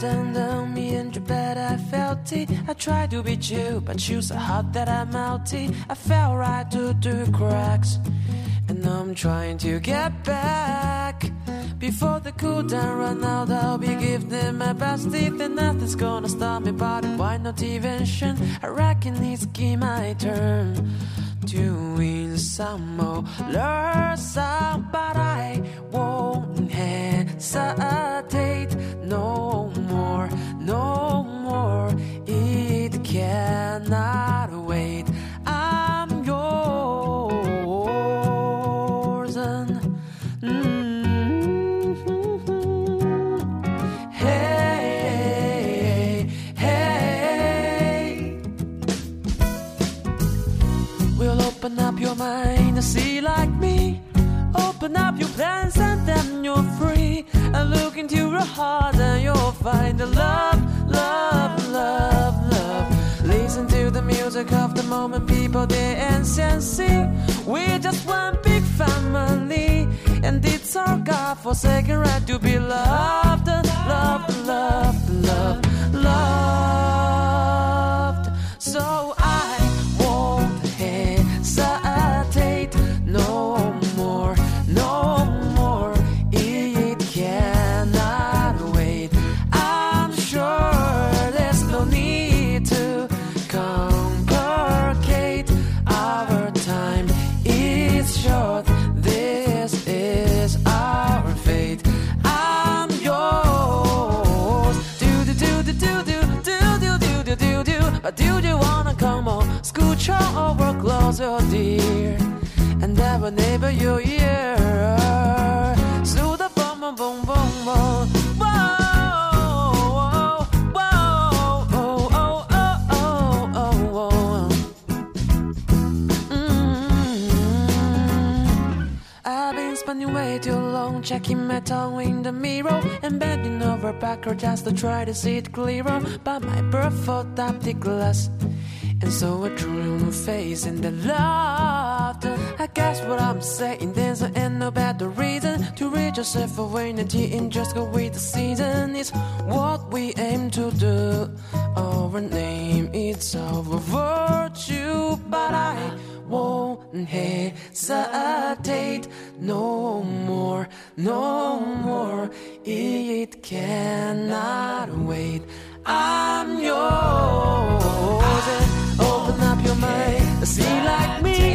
guilty. I felt it. I tried to be chill, but you so hot that I'm melty. I fell right to the cracks, and I'm trying to get back. Before the cool down run out, I'll be giving my best teeth, and nothing's gonna stop me. But why not invention? I reckon it's game my turn to win some more, learn some, but I won't hesitate cannot wait. I'm yours and. mm, Hey, hey. We'll open up your mind to see like me. Open up your plans and then you're free. And look into your heart and you'll find the love, moment, people dance. We're just one big family. And it's our God forsaken right to be loved, do you wanna come on? Scooch over closer, oh dear, and have a neighbor your ear. Spending way too long checking my tongue in the mirror and bending over backward just to try to see it clearer. But my barefoot optic glass. And so I drew my face in the laughter. I guess what I'm saying, there's ain't no better reason to reach yourself away and and just go with the season. It's what we aim to do. Our name, it's our virtue, but I hesitate no more, no more. It cannot wait. I'm yours. Open up your mind, see like me.